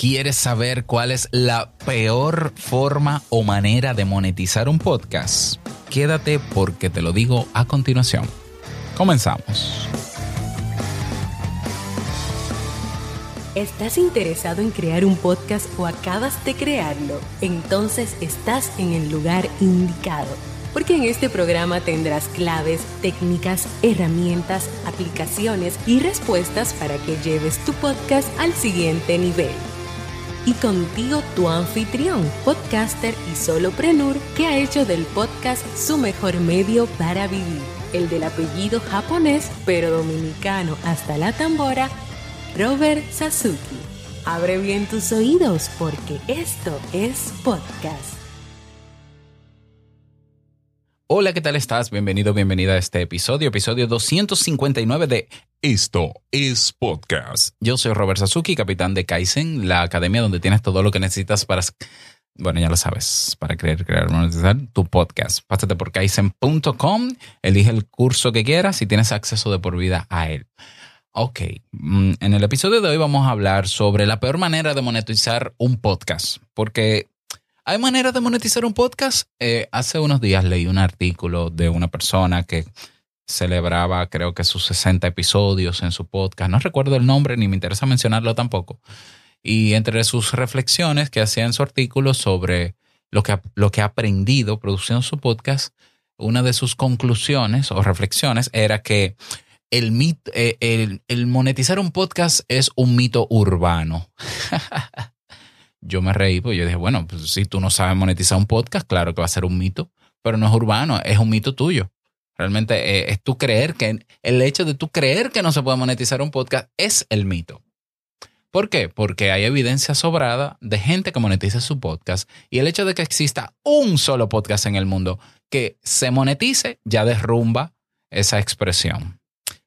¿Quieres saber cuál es la peor forma o manera de monetizar un podcast? Quédate porque te lo digo a continuación. Comenzamos. ¿Estás interesado en crear un podcast o acabas de crearlo? Entonces estás en el lugar indicado porque en este programa tendrás claves, técnicas, herramientas, aplicaciones y respuestas para que lleves tu podcast al siguiente nivel. Y contigo tu anfitrión, podcaster y soloprenur que ha hecho del podcast su mejor medio para vivir, el del apellido japonés pero dominicano hasta la tambora, Robert Sasuki. Abre bien tus oídos porque esto es podcast. Hola, ¿qué tal estás? Bienvenido, bienvenida a este episodio, episodio 259 de Esto es Podcast. Yo soy Robert Sasuki, capitán de Kaizen, la academia donde tienes todo lo que necesitas para, bueno, ya lo sabes, para crear, crear, monetizar tu podcast. Pásate por kaizen.com, elige el curso que quieras y tienes acceso de por vida a él. Ok, mm, en el episodio de hoy vamos a hablar sobre la peor manera de monetizar un podcast, porque ¿Hay manera de monetizar un podcast? Eh, hace unos días leí un artículo de una persona que celebraba creo que sus 60 episodios en su podcast. No recuerdo el nombre ni me interesa mencionarlo tampoco. Y entre sus reflexiones que hacía en su artículo sobre lo que, lo que ha aprendido produciendo su podcast, una de sus conclusiones o reflexiones era que el, eh, el, el monetizar un podcast es un mito urbano. yo me reí, pues yo dije, bueno, pues si tú no sabes monetizar un podcast, claro que va a ser un mito, pero no es urbano, es un mito tuyo. Realmente eh, es, tú creer que el hecho de tú creer que no se puede monetizar un podcast es el mito. ¿Por qué? Porque hay evidencia sobrada de gente que monetiza su podcast y el hecho de que exista un solo podcast en el mundo que se monetice ya derrumba esa expresión.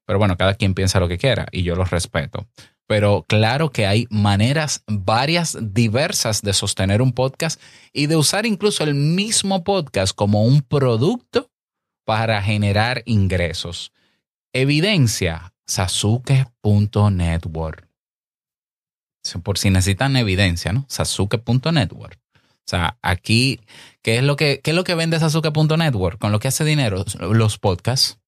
Pero bueno, cada quien piensa lo que quiera y yo lo respeto pero claro que hay maneras varias, diversas de sostener un podcast y de usar incluso el mismo podcast como un producto para generar ingresos. Evidencia, sasuke.network. Por si necesitan evidencia, ¿no? Sasuke.network. O sea, aquí, ¿qué es lo que, qué es lo que vende Sasuke.network? Con lo que hace dinero, los podcasts,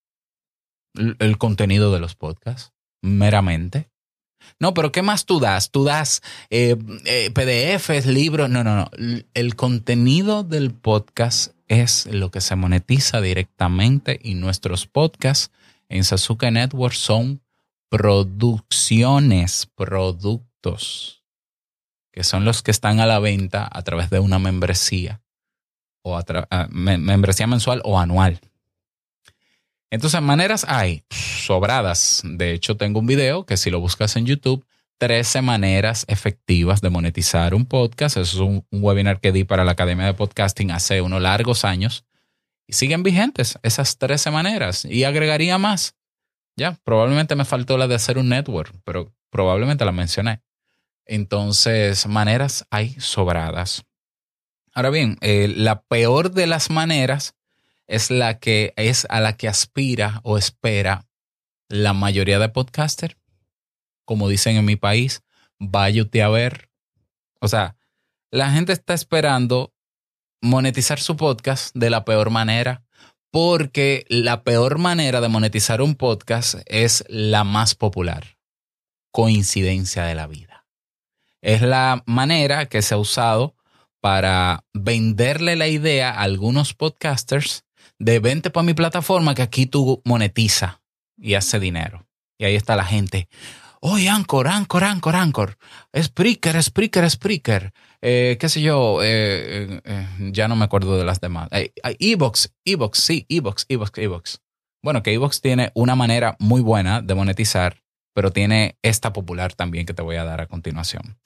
el contenido de los podcasts, meramente. No, pero ¿qué más tú das? Tú das eh, eh, PDFs, libros. No, no, no. El contenido del podcast es lo que se monetiza directamente y nuestros podcasts en Sasuke Network son producciones, productos, que son los que están a la venta a través de una membresía o a ah, membresía mensual o anual. Entonces, maneras hay sobradas. De hecho, tengo un video que si lo buscas en YouTube, 13 maneras efectivas de monetizar un podcast. Eso es un, webinar que di para la Academia de Podcasting hace unos largos años. Y siguen vigentes esas 13 maneras. Y agregaría más. Ya, probablemente me faltó la de hacer un network, pero probablemente la mencioné. Entonces, maneras hay sobradas. Ahora bien, eh, la peor de las maneras es la que es a la que aspira o espera la mayoría de podcasters. Como dicen en mi país, váyate a ver. O sea, la gente está esperando monetizar su podcast de la peor manera porque la peor manera de monetizar un podcast es la más popular. Coincidencia de la vida. Es la manera que se ha usado para venderle la idea a algunos podcasters de vente para mi plataforma que aquí tú monetiza y hace dinero. Y ahí está la gente. Oye, Anchor, Anchor, Anchor, Anchor. Spreaker, Spreaker, Spreaker. Eh, qué sé yo, eh, eh, ya no me acuerdo de las demás. Evox, Evox, sí, Evox, Evox, Evox. Bueno, que Evox tiene una manera muy buena de monetizar pero tiene esta popular también que te voy a dar a continuación.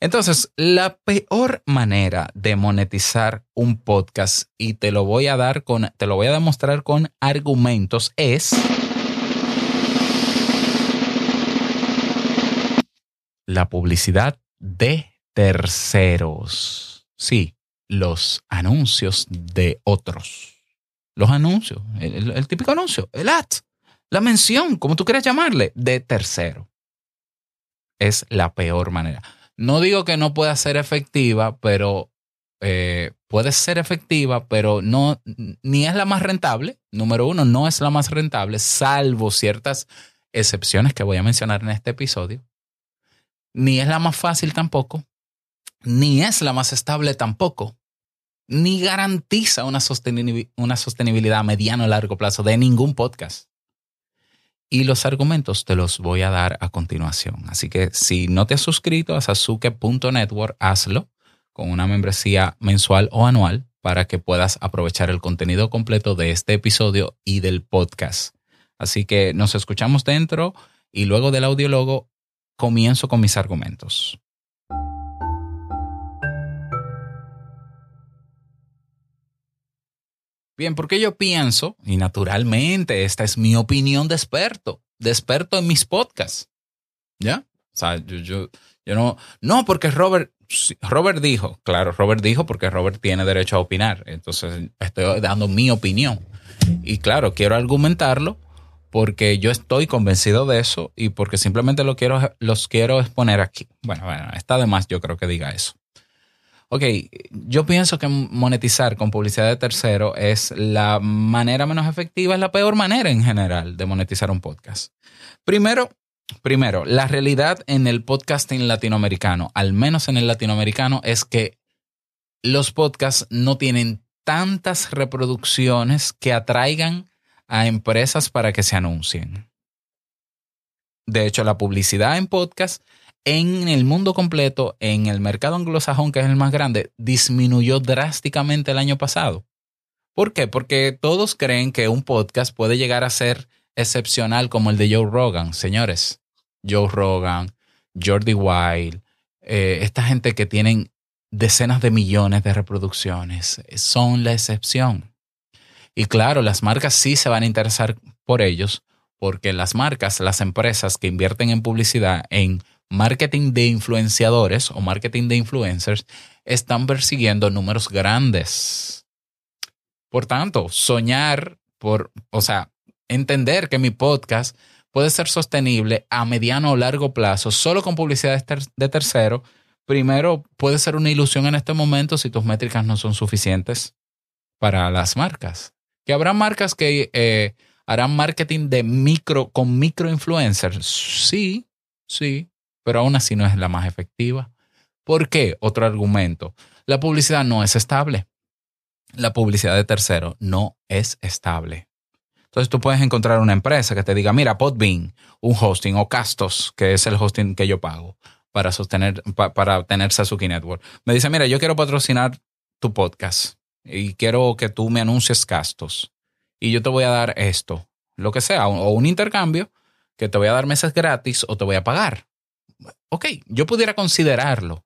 Entonces, la peor manera de monetizar un podcast y te lo voy a dar con te lo voy a demostrar con argumentos es la publicidad de terceros. Sí, los anuncios de otros. Los anuncios, el, típico anuncio, el ad la mención, como tú quieras llamarle, de tercero. Es la peor manera. No digo que no pueda ser efectiva, pero eh, puede ser efectiva, pero no, ni es la más rentable. Número uno, no es la más rentable, salvo ciertas excepciones que voy a mencionar en este episodio. Ni es la más fácil tampoco, ni es la más estable tampoco, ni garantiza una, una sostenibilidad a mediano o largo plazo de ningún podcast. Y los argumentos te los voy a dar a continuación. Así que si no te has suscrito a sasuke.network, hazlo con una membresía mensual o anual para que puedas aprovechar el contenido completo de este episodio y del podcast. Así que nos escuchamos dentro y luego del audiólogo comienzo con mis argumentos. Bien, porque yo pienso, y naturalmente esta es mi opinión de experto, de experto en mis podcasts. ¿Ya? O sea, yo, yo, yo no, no, porque Robert, Robert dijo, claro, Robert dijo porque Robert tiene derecho a opinar. Entonces estoy dando mi opinión. Y claro, quiero argumentarlo porque yo estoy convencido de eso y porque simplemente los quiero exponer aquí. Bueno, bueno, está de más yo creo que diga eso. Ok, yo pienso que monetizar con publicidad de tercero es la manera menos efectiva, es la peor manera en general de monetizar un podcast. Primero, primero, la realidad en el podcasting latinoamericano, al menos en el latinoamericano, es que los podcasts no tienen tantas reproducciones que atraigan a empresas para que se anuncien. De hecho, la publicidad en podcast en el mundo completo, en el mercado anglosajón, que es el más grande, disminuyó drásticamente el año pasado. ¿Por qué? Porque todos creen que un podcast puede llegar a ser excepcional como el de Joe Rogan. Señores, Joe Rogan, Jordi Wild, eh, esta gente que tienen decenas de millones de reproducciones, son la excepción. Y claro, las marcas sí se van a interesar por ellos, porque las marcas, las empresas que invierten en publicidad, en marketing de influenciadores o marketing de influencers están persiguiendo números grandes. Por tanto, soñar por, o sea, entender que mi podcast puede ser sostenible a mediano o largo plazo solo con publicidad de tercero, primero puede ser una ilusión en este momento si tus métricas no son suficientes para las marcas. Que habrá marcas que eh, harán marketing de micro con micro influencers. Sí, sí, pero aún así no es la más efectiva. ¿Por qué? Otro argumento. La publicidad no es estable. La publicidad de tercero no es estable. Entonces tú puedes encontrar una empresa que te diga, mira, Podbean, un hosting, o Castos, que es el hosting que yo pago para sostener, para tener Sasuke Network. Me dice, mira, yo quiero patrocinar tu podcast y quiero que tú me anuncies Castos. Y yo te voy a dar esto, lo que sea, o un intercambio que te voy a dar meses gratis o te voy a pagar ok, yo pudiera considerarlo,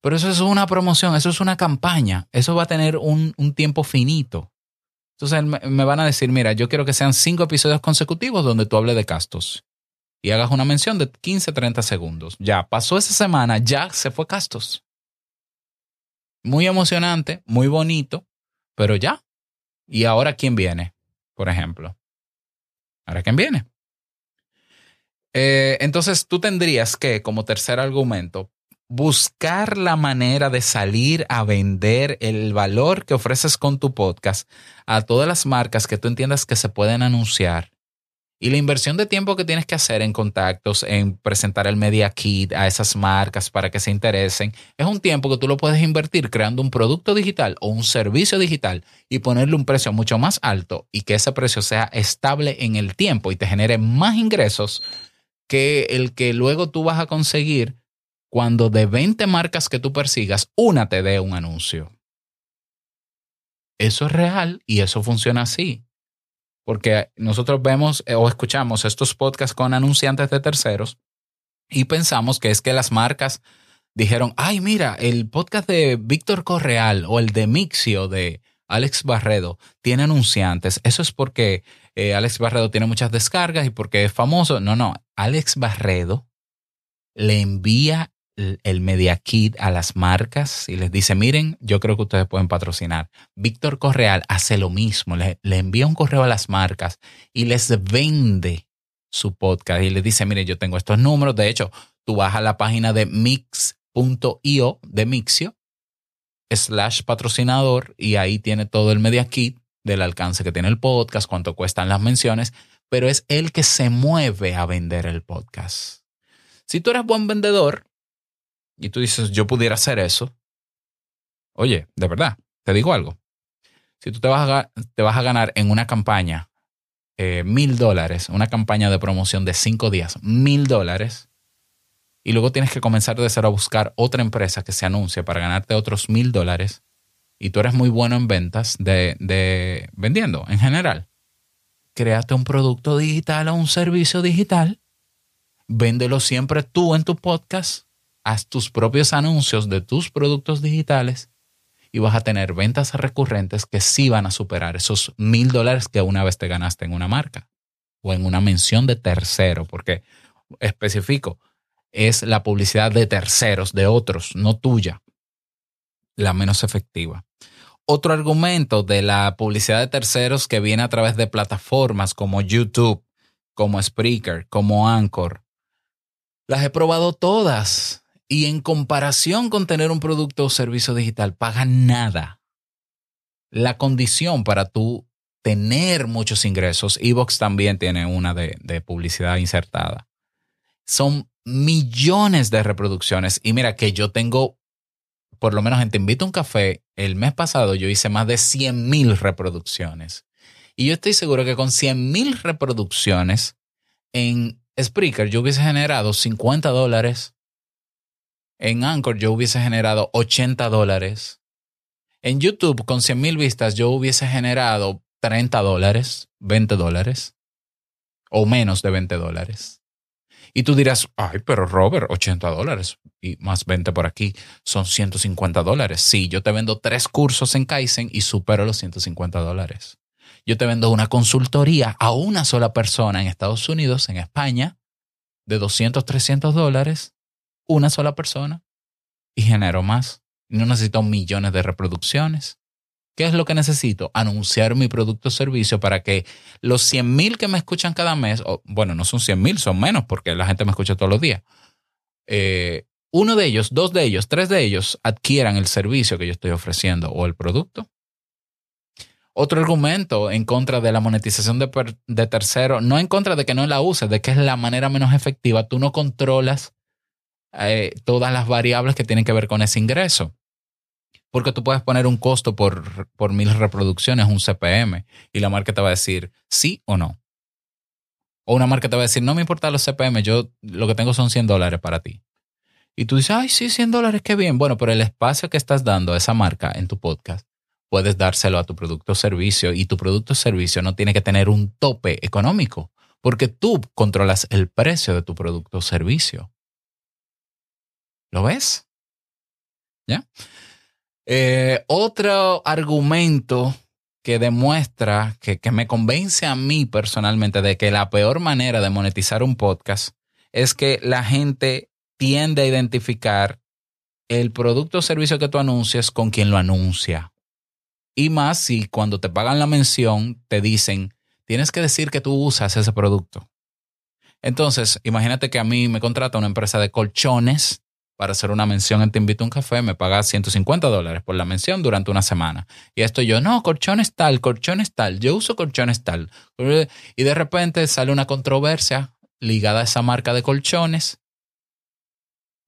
pero eso es una promoción, eso es una campaña, eso va a tener un, tiempo finito. Entonces me, van a decir, mira, yo quiero que sean cinco episodios consecutivos donde tú hables de castos y hagas una mención de 15, 30 segundos. Ya pasó esa semana, ya se fue castos. Muy emocionante, muy bonito, pero ya. ¿Y ahora quién viene? Por ejemplo. ¿Ahora quién viene? Eh, entonces tú tendrías que, como tercer argumento, buscar la manera de salir a vender el valor que ofreces con tu podcast a todas las marcas que tú entiendas que se pueden anunciar. Y la inversión de tiempo que tienes que hacer en contactos, en presentar el Media Kit a esas marcas para que se interesen, es un tiempo que tú lo puedes invertir creando un producto digital o un servicio digital y ponerle un precio mucho más alto y que ese precio sea estable en el tiempo y te genere más ingresos que el que luego tú vas a conseguir cuando de 20 marcas que tú persigas, una te dé un anuncio. Eso es real y eso funciona así. Porque nosotros vemos eh, o escuchamos estos podcasts con anunciantes de terceros y pensamos que es que las marcas dijeron, ay, mira, el podcast de Víctor Correal o el de Mixio de Alex Barredo tiene anunciantes. Eso es porque eh, Alex Barredo tiene muchas descargas y porque es famoso. No, no. Alex Barredo le envía el Media Kit a las marcas y les dice, miren, yo creo que ustedes pueden patrocinar. Víctor Correal hace lo mismo, le, le, envía un correo a las marcas y les vende su podcast y les dice, miren, yo tengo estos números. De hecho, tú vas a la página de Mix mixio.io de Mixio slash patrocinador y ahí tiene todo el media kit del alcance que tiene el podcast, cuánto cuestan las menciones, pero es el que se mueve a vender el podcast. Si tú eres buen vendedor y tú dices, yo pudiera hacer eso, oye, de verdad, te digo algo. Si tú te vas a, te vas a ganar en una campaña eh, mil dólares, una campaña de promoción de cinco días, mil dólares, y luego tienes que comenzar de cero a buscar otra empresa que se anuncie para ganarte otros mil dólares, y tú eres muy bueno en ventas de, de vendiendo en general, créate un producto digital o un servicio digital, véndelo siempre tú en tu podcast, haz tus propios anuncios de tus productos digitales y vas a tener ventas recurrentes que sí van a superar esos mil dólares que una vez te ganaste en una marca o en una mención de tercero, porque especifico, es la publicidad de terceros, de otros, no tuya, la menos efectiva. Otro argumento de la publicidad de terceros que viene a través de plataformas como YouTube, como Spreaker, como Anchor. Las he probado todas y en comparación con tener un producto o servicio digital, paga nada. La condición para tú tener muchos ingresos, Evox también tiene una de, de publicidad insertada. Son millones de reproducciones. Y mira que yo tengo, por lo menos en Te Invito a un Café, el mes pasado yo hice más de 100 mil reproducciones. Y yo estoy seguro que con 100 mil reproducciones en Spreaker yo hubiese generado 50 dólares en Anchor yo hubiese generado 80 dólares. En YouTube con 100 mil vistas yo hubiese generado 30 dólares, 20 dólares o menos de 20 dólares. Y tú dirás, ay, pero Robert, 80 dólares y más 20 por aquí son 150 dólares. Sí, yo te vendo tres cursos en Kaizen y supero los 150 dólares. Yo te vendo una consultoría a una sola persona en Estados Unidos, en España, de 200, 300 dólares una sola persona y genero más. No necesito millones de reproducciones. ¿Qué es lo que necesito? Anunciar mi producto o servicio para que los 100 mil que me escuchan cada mes, o, bueno, no son 100 mil, son menos porque la gente me escucha todos los días. Eh, uno de ellos, dos de ellos, tres de ellos adquieran el servicio que yo estoy ofreciendo o el producto. Otro argumento en contra de la monetización de, de tercero, no en contra de que no la uses, de que es la manera menos efectiva, tú no controlas eh, todas las variables que tienen que ver con ese ingreso. Porque tú puedes poner un costo por, por mil reproducciones, un CPM, y la marca te va a decir sí o no. O una marca te va a decir, no me importa los CPM, yo lo que tengo son 100 dólares para ti. Y tú dices, ay, sí, 100 dólares, qué bien. Bueno, pero el espacio que estás dando a esa marca en tu podcast, puedes dárselo a tu producto o servicio y tu producto o servicio no tiene que tener un tope económico, porque tú controlas el precio de tu producto o servicio. ¿Lo ves? ¿Ya? Eh, otro argumento que demuestra, que, que me convence a mí personalmente de que la peor manera de monetizar un podcast es que la gente tiende a identificar el producto o servicio que tú anuncias con quien lo anuncia. Y más si cuando te pagan la mención te dicen, tienes que decir que tú usas ese producto. Entonces, imagínate que a mí me contrata una empresa de colchones para hacer una mención en Te Invito a un Café, me pagas 150 dólares por la mención durante una semana. Y esto yo, no, colchones tal, colchones tal, yo uso colchones tal. Y de repente sale una controversia ligada a esa marca de colchones.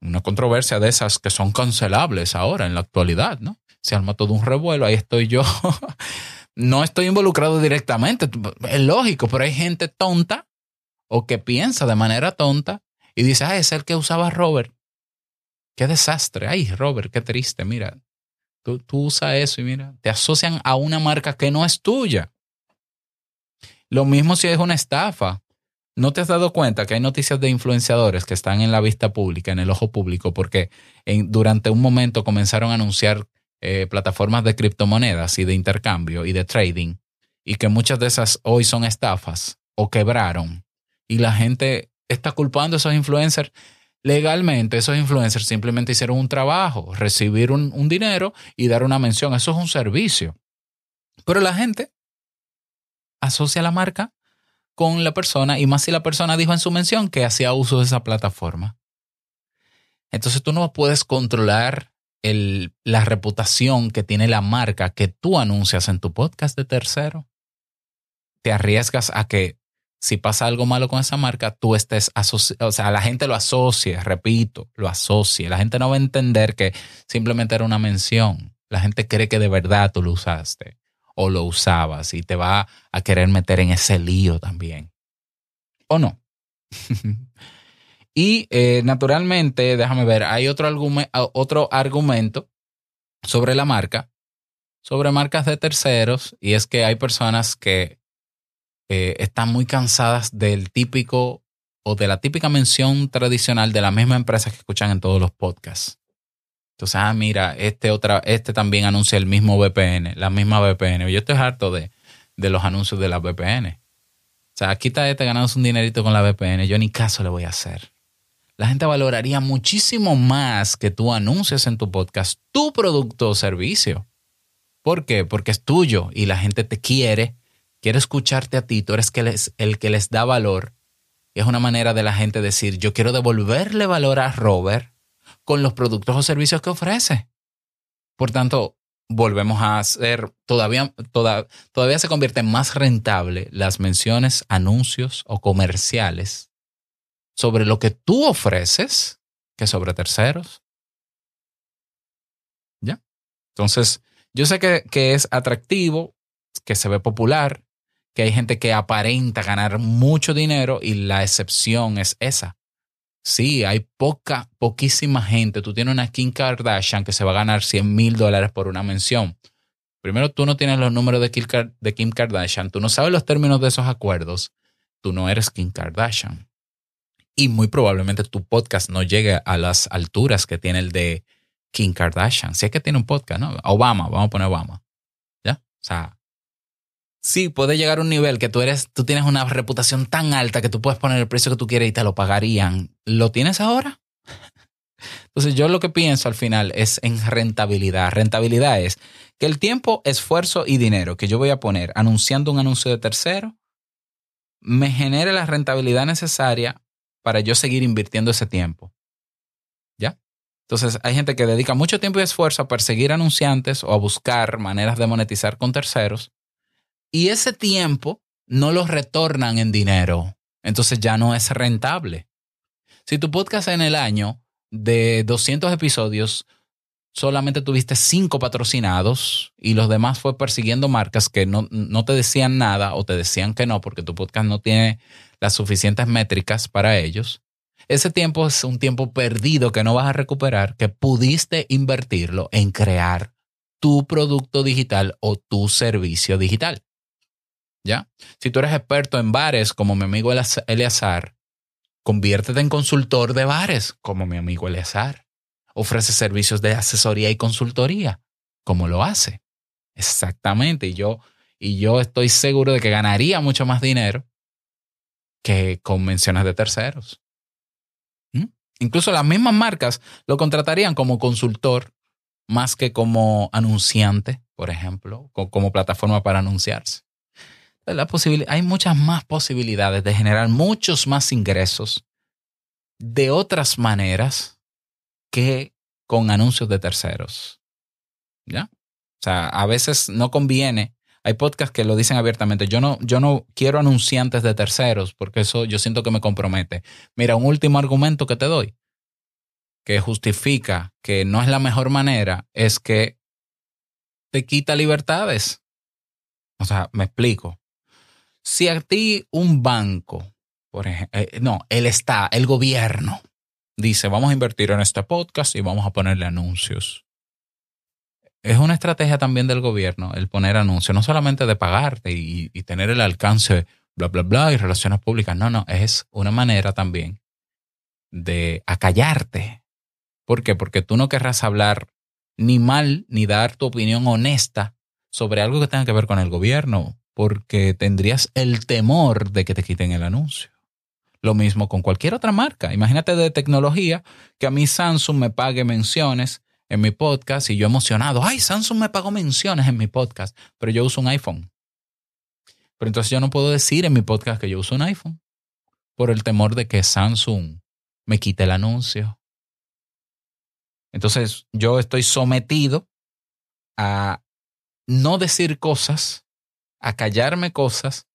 Una controversia de esas que son cancelables ahora, en la actualidad, ¿no? Se arma todo un revuelo, ahí estoy yo. no estoy involucrado directamente, es lógico, pero hay gente tonta o que piensa de manera tonta y dice, ah, es el que usaba Robert. Qué desastre. Ay, Robert, qué triste. Mira, tú, tú usas eso y mira, te asocian a una marca que no es tuya. Lo mismo si es una estafa. ¿No te has dado cuenta que hay noticias de influenciadores que están en la vista pública, en el ojo público, porque durante un momento comenzaron a anunciar eh, plataformas de criptomonedas y de intercambio y de trading, y que muchas de esas hoy son estafas o quebraron, y la gente está culpando a esos influencers Legalmente, esos influencers simplemente hicieron un trabajo, recibir un, dinero y dar una mención. Eso es un servicio. Pero la gente asocia la marca con la persona y más si la persona dijo en su mención que hacía uso de esa plataforma. Entonces tú no puedes controlar el, la reputación que tiene la marca que tú anuncias en tu podcast de tercero. Te arriesgas a que si pasa algo malo con esa marca, tú estés asociado, o sea, la gente lo asocie, repito, lo asocie. La gente no va a entender que simplemente era una mención. La gente cree que de verdad tú lo usaste o lo usabas y te va a querer meter en ese lío también. ¿O no? y eh, naturalmente, déjame ver, hay otro, otro argumento sobre la marca, sobre marcas de terceros, y es que hay personas que eh, están muy cansadas del típico o de la típica mención tradicional de la misma empresa que escuchan en todos los podcasts. Entonces, ah, mira, este, otra, este también anuncia el mismo VPN, la misma VPN. Yo estoy harto de, de los anuncios de la VPN. O sea, aquí está este un dinerito con la VPN. Yo ni caso le voy a hacer. La gente valoraría muchísimo más que tú anuncies en tu podcast tu producto o servicio. ¿Por qué? Porque es tuyo y la gente te quiere quiere escucharte a ti, tú eres el que les da valor. Es una manera de la gente decir, yo quiero devolverle valor a Robert con los productos o servicios que ofrece. Por tanto, volvemos a hacer, todavía, todavía se convierte más rentable las menciones, anuncios o comerciales sobre lo que tú ofreces que sobre terceros. ¿Ya? Entonces, yo sé que es atractivo, que se ve popular, que hay gente que aparenta ganar mucho dinero y la excepción es esa. Sí, hay poca, poquísima gente. Tú tienes una Kim Kardashian que se va a ganar 100 mil dólares por una mención. Primero, tú no tienes los números de Kim, Kardashian, tú no sabes los términos de esos acuerdos, tú no eres Kim Kardashian. Y muy probablemente tu podcast no llegue a las alturas que tiene el de Kim Kardashian. Si es que tiene un podcast, ¿no? Obama, vamos a poner Obama. ¿Ya? O sea, sí, puede llegar a un nivel que tú eres, tú tienes una reputación tan alta que tú puedes poner el precio que tú quieres y te lo pagarían. ¿Lo tienes ahora? Entonces yo lo que pienso al final es en rentabilidad. Rentabilidad es que el tiempo, esfuerzo y dinero que yo voy a poner anunciando un anuncio de tercero me genere la rentabilidad necesaria para yo seguir invirtiendo ese tiempo. ¿Ya? Entonces hay gente que dedica mucho tiempo y esfuerzo a perseguir anunciantes o a buscar maneras de monetizar con terceros y ese tiempo no lo retornan en dinero. Entonces ya no es rentable. Si tu podcast en el año de 200 episodios solamente tuviste 5 patrocinados y los demás fue persiguiendo marcas que no, no, te decían nada o te decían que no porque tu podcast no tiene las suficientes métricas para ellos, ese tiempo es un tiempo perdido que no vas a recuperar, que pudiste invertirlo en crear tu producto digital o tu servicio digital. ¿Ya? Si tú eres experto en bares, como mi amigo Eleazar, conviértete en consultor de bares, como mi amigo Eleazar. Ofrece servicios de asesoría y consultoría, como lo hace. Exactamente. Y yo, y yo estoy seguro de que ganaría mucho más dinero que con menciones de terceros. ¿Mm? Incluso las mismas marcas lo contratarían como consultor más que como anunciante, por ejemplo, como plataforma para anunciarse la hay muchas más posibilidades de generar muchos más ingresos de otras maneras que con anuncios de terceros. ¿Ya? O sea, a veces no conviene. Hay podcasts que lo dicen abiertamente. Yo no, yo no quiero anunciantes de terceros porque eso yo siento que me compromete. Mira, un último argumento que te doy que justifica que no es la mejor manera es que te quita libertades. O sea, me explico. Si a ti un banco, por ejemplo, eh, no, el está, el gobierno, dice, vamos a invertir en este podcast y vamos a ponerle anuncios. Es una estrategia también del gobierno el poner anuncios, no solamente de pagarte y, tener el alcance, bla, bla, bla, y relaciones públicas. No, no, es una manera también de acallarte. ¿Por qué? Porque tú no querrás hablar ni mal ni dar tu opinión honesta sobre algo que tenga que ver con el gobierno porque tendrías el temor de que te quiten el anuncio. Lo mismo con cualquier otra marca. Imagínate de tecnología que a mí Samsung me pague menciones en mi podcast y yo emocionado, ay, Samsung me pagó menciones en mi podcast, pero yo uso un iPhone. Pero entonces yo no puedo decir en mi podcast que yo uso un iPhone por el temor de que Samsung me quite el anuncio. Entonces yo estoy sometido a no decir cosas, a callarme cosas,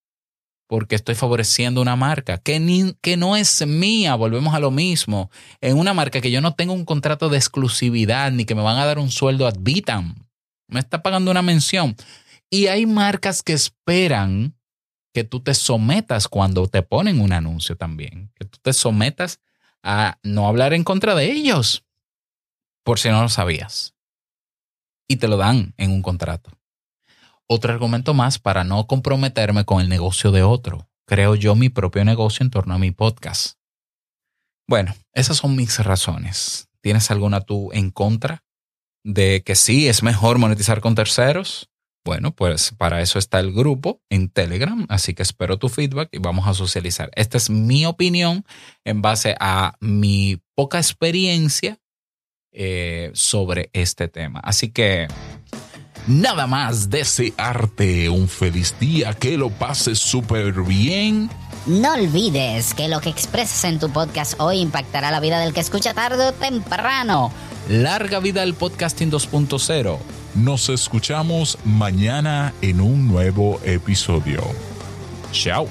porque estoy favoreciendo una marca que, ni, que no es mía. Volvemos a lo mismo. En una marca que yo no tengo un contrato de exclusividad ni que me van a dar un sueldo ad vitam. Me está pagando una mención. Y hay marcas que esperan que tú te sometas cuando te ponen un anuncio también. Que tú te sometas a no hablar en contra de ellos. Por si no lo sabías. Y te lo dan en un contrato otro argumento más para no comprometerme con el negocio de otro. Creo yo mi propio negocio en torno a mi podcast. Bueno, esas son mis razones. ¿Tienes alguna tú en contra de que sí es mejor monetizar con terceros? Bueno, pues para eso está el grupo en Telegram, así que espero tu feedback y vamos a socializar. Esta es mi opinión en base a mi poca experiencia eh, sobre este tema. Así que Nada más desearte un feliz día, que lo pases súper bien. No olvides que lo que expresas en tu podcast hoy impactará la vida del que escucha tarde o temprano. Larga vida al podcasting 2.0. Nos escuchamos mañana en un nuevo episodio. Chao.